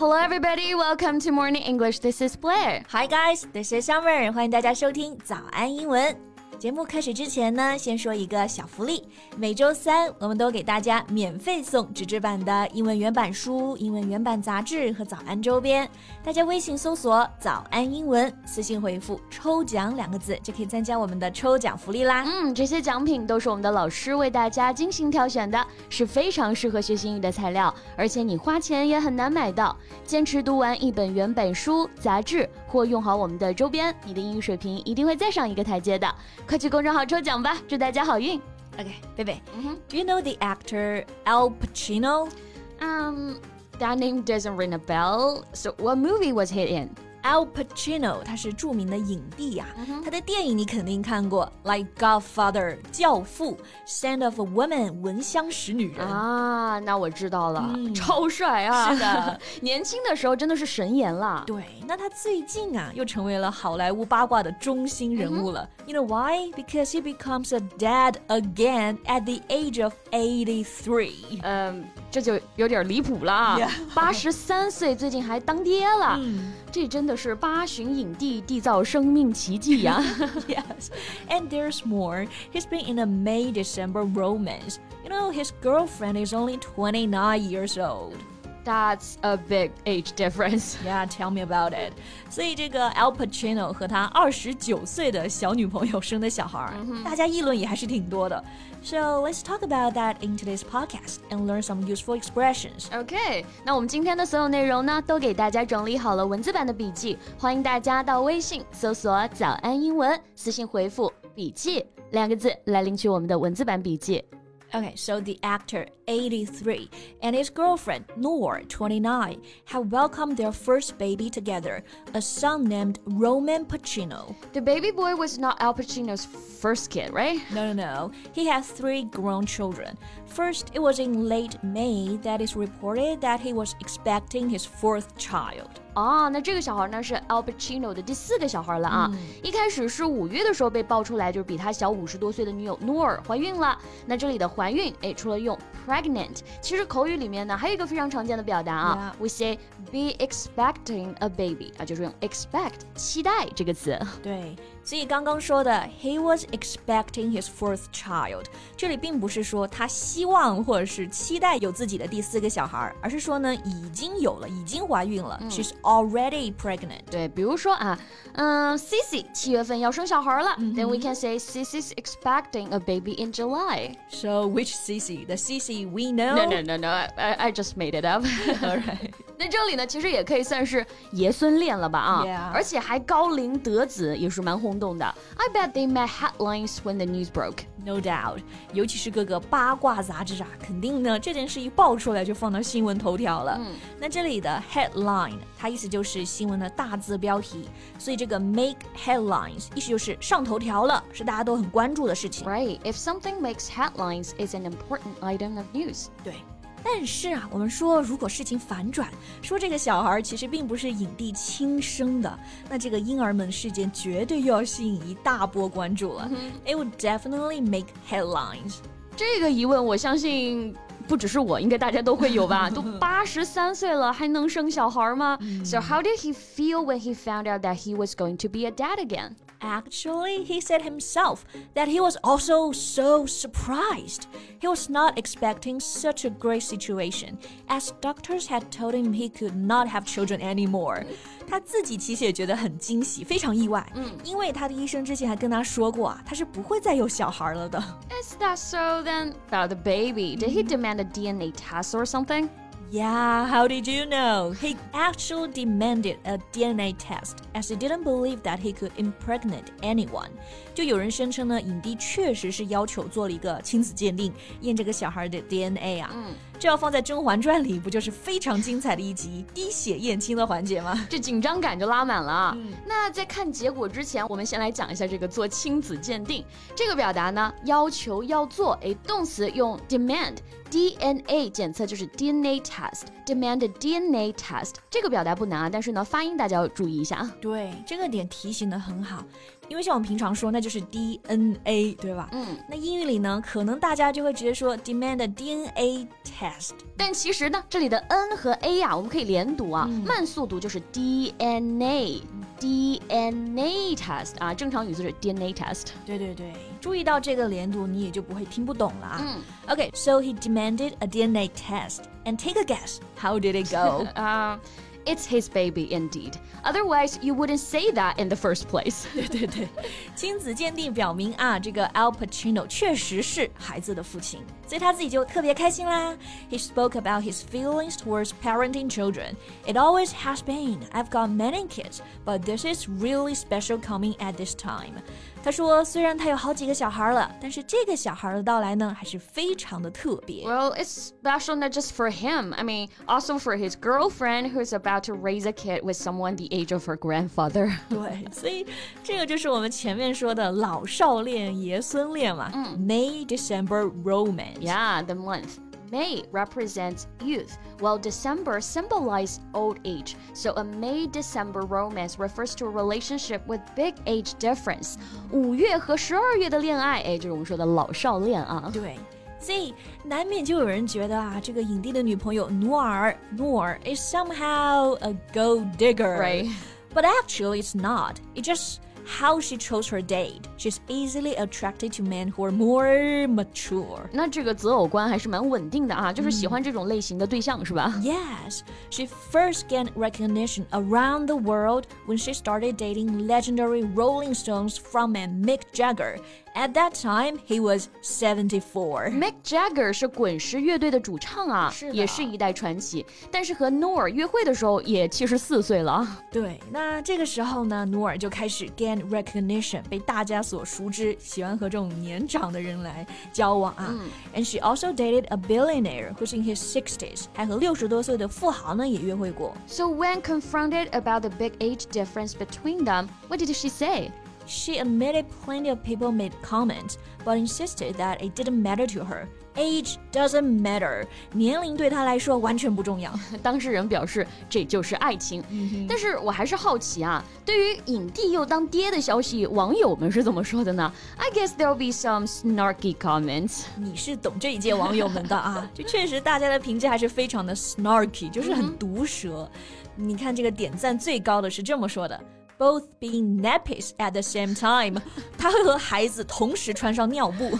Hello, everybody. Welcome to Morning English. This is Blair. Hi guys, this is Summer. 欢迎大家收听早安英文。 节目开始之前呢，先说一个小福利。每周三，我们都给大家免费送纸质版的英文原版书、英文原版杂志和早安周边。大家微信搜索“早安英文”，私信回复“抽奖”两个字，就可以参加我们的抽奖福利啦。嗯，这些奖品都是我们的老师为大家精心挑选的，是非常适合学习英语的材料，而且你花钱也很难买到。坚持读完一本原版书、杂志，或用好我们的周边，你的英语水平一定会再上一个台阶的。快去公众号抽奖吧，祝大家好运。Okay, baby, do you know the actor Al Pacino? Um, that name doesn't ring a bell. So, what movie was he in? Al Pacino，他是著名的影帝呀、他的电影你肯定看过，like Godfather 教父，Scent of a Woman 闻香识女人。啊，那我知道了，超帅啊！是的，年轻的时候真的是神颜啦。对，那他最近啊又成为了好莱坞八卦的中心人物了。You know why? Because he becomes a dad again at the age of eighty-three. 嗯，这就有点离谱了 Yeah。八十三岁，最近还当爹了，嗯这真的是八旬影帝缔造生命奇迹呀！ yes, and there's more. He's been in a May-December romance. You know, his girlfriend is only twenty-nine years old. That's a big age difference. Yeah, tell me about it. 所以这个 Al Pacino 和他二十九岁的小女朋友生的小孩儿，大家议论也还是挺多的。So let's talk about that in today's podcast and learn some useful expressions. OK，那我们今天的所有内容呢，都给大家整理好了文字版的笔记，欢迎大家到微信搜索“早安英文”，私信回复“笔记”两个字来领取我们的文字版笔记。 Okay, so the actor, 83, and his girlfriend, Noor, 29, have welcomed their first baby together, a son named Roman Pacino. The baby boy was not Al Pacino's first kid, right? No, no, no. He has three grown children. First, it was in late May that it's reported that he was expecting his fourth child. 啊，那这个小孩呢是 Al Pacino 的第四个小孩了啊。一开始是五月的时候被爆出来，就是比他小五十多岁的女友诺尔怀孕了。那这里的怀孕，哎，除了用 pregnant， 其实口语里面呢还有一个非常常见的表达啊 we say be expecting a baby 啊，就是用 expect 期待这个词。对，所以刚刚说的 he was expecting his fourth child，这里并不是说他希望或者是期待有自己的第四个小孩，而是说呢已经有了，已经怀孕了、嗯、，she's already pregnant。对，比如说啊，嗯，Ceci 七月份要生小孩了、嗯、，then we can say Ceci's expecting a baby in July。So which Ceci? The Ceci we know? No, no, no, no. I I just made it up. All right. 那这里呢，其实也可以算是爷孙恋了吧啊 Yeah. 而且还高龄得子，也是蛮轰动的。I bet they made headlines when the news broke. No doubt，尤其是各个八卦杂志啊，肯定呢这件事一爆出来就放到新闻头条了。那这里的 headline，它意思就是新闻的大字标题，所以这个 make headlines 意思就是上头条了，是大家都很关注的事情。Right. If something makes headlines, it's an important item of news. 对。但是啊，我们说，如果事情反转，说这个小孩其实并不是影帝亲生的，那这个婴儿门事件绝对又要吸引一大波关注了。It would definitely make headlines. 这个疑问，我相信。不只是我，应该大家都会有吧？都八十三岁了，还能生小孩吗、s o how did he feel when he found out that he was going to be a dad again? Actually, he said himself that he was also so surprised. He was not expecting such a great situation, as doctors had told him he could not have children anymore. 他自己其实也觉得很惊喜，非常意外。嗯，因为他的医生之前还跟他说过啊，他是不会再有小孩了的。 Is that so then? About the baby, did he demand a DNA test or something? Yeah, how did you know? He actually demanded a DNA test as he didn't believe that he could impregnate anyone. 就有人声称呢，影帝确实是要求做了一个亲子鉴定，验这个小孩的 DNA 啊。嗯， 这要放在《甄嬛传》里，不就是非常精彩的一集滴血验亲的环节吗？这紧张感就拉满了啊！那在看结果之前，我们先来讲一下这个做亲子鉴定这个表达呢，要求要做，哎，动词用 demand，DNA 检测就是 DNA test，demand DNA test 这个表达不难啊，但是呢，发音大家要注意一下啊。对，这个点提醒的很好。因为像我们平常说，那就是 DNA，对吧？嗯，那英语里呢，可能大家就会直接说 demand a DNA test。但其实呢，这里的 N 和 A 呀、我们可以连读啊，慢速读就是 DNA。DNA test 啊，正常语速是 DNA test。对对对，注意到这个连读，你也就不会听不懂了啊。嗯 Okay, so he demanded a DNA test. And take a guess, how did it go? 啊、 It's his baby indeed. Otherwise, you wouldn't say that in the first place. 对对对，亲子鉴定表明啊，这个 Al Pacino 确实是孩子的父亲，所以他自己就特别开心啦。He spoke about his feelings towards parenting children. It always has been. I've got many kids, but this is really special coming at this time. 他说，虽然他有好几个小孩了，但是这个小孩的到来呢，还是非常的特别。 Well, it's special not just for him. I mean, also for his girlfriend who's about to raise a kid with someone the age of her grandfather. 对，所以这个就是我们前面说的老少恋、爷孙恋嘛。May December romance。 Yeah, the month. May represents youth, while December symbolizes old age. So a May December romance refers to a relationship with big age difference. 五月和十二月的恋爱，哎，就是我们说的老少恋啊。对， 所以难免就有人觉得啊，这个影帝的女朋友努尔努尔 is somehow a gold digger. Right. But actually, it's not. It's just how she chose her date. She's easily attracted to men who are more mature. 那这个择偶观还是蛮稳定的啊，就是喜欢这种类型的对象是吧？ Yes, she first gained recognition around the world when she started dating legendary Rolling Stones frontman Mick Jagger. At that time, he was 74. Mick Jagger 是滚石乐队的主唱啊，是的也是一代传奇。但是和 Noor 约会的时候也七十四岁了。对，那这个时候呢，努尔就开始 gain recognition，被大家所熟知，喜欢和这种年长的人来交往啊。And she also dated a billionaire who's in his 60s，还和六十多岁的富豪呢也约会过。 So when confronted about the big age difference between them, what did she say? She admitted plenty of people made comments, but insisted that it didn't matter to her. Age doesn't matter，年龄对她来说完全不重要。当事人表示这就是爱情。但是我还是好奇啊，对于影帝又当爹的消息，网友们是怎么说的呢？I guess there'll be some snarky comments. 你是懂这一届网友们的啊，就确实大家的评价还是非常的 snarky，就是很毒舌。你看这个点赞最高的是这么说的 ：Both being nappies at the same time，他会和孩子同时穿上尿布。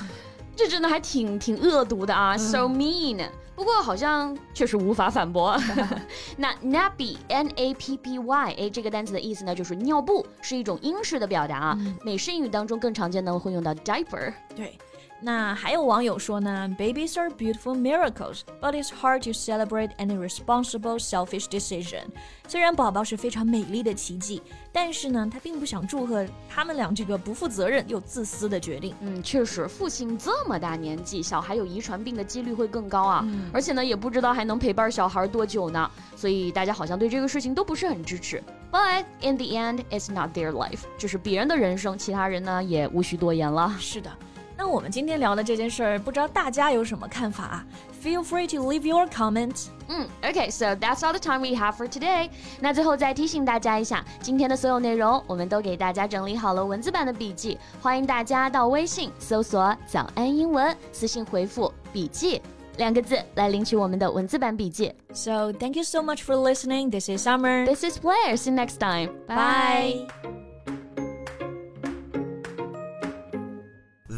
这真的还挺挺恶毒的啊、s o mean。不过好像确实无法反驳。那 nappy n a p p y 哎，这个单词的意思呢，就是尿布，是一种英式的表达啊。美式英语当中更常见的会用到 diaper。对。那还有网友说呢，Babies are beautiful miracles, but it's hard to celebrate any responsible, selfish decision。虽然宝宝是非常美丽的奇迹，但是呢，他并不想祝贺他们俩这个不负责任又自私的决定。嗯，确实，父亲这么大年纪，小孩有遗传病的几率会更高啊。而且呢，也不知道还能陪伴小孩多久呢。所以大家好像对这个事情都不是很支持。But in the end, it's not their life，这是别人的人生，其他人呢也无需多言了。是的，那我们今天聊的这件事儿，不知道大家有什么看法啊？Feel free to leave your comments. 嗯，OK，so、that's all the time we have for today。那最后再提醒大家一下，今天的所有内容我们都给大家整理好了文字版的笔记，欢迎大家到微信搜索“早安英文”，私信回复“笔记”两个字来领取我们的文字版笔记。 So thank you so much for listening. This is Summer. This is Blair. See you next time. Bye.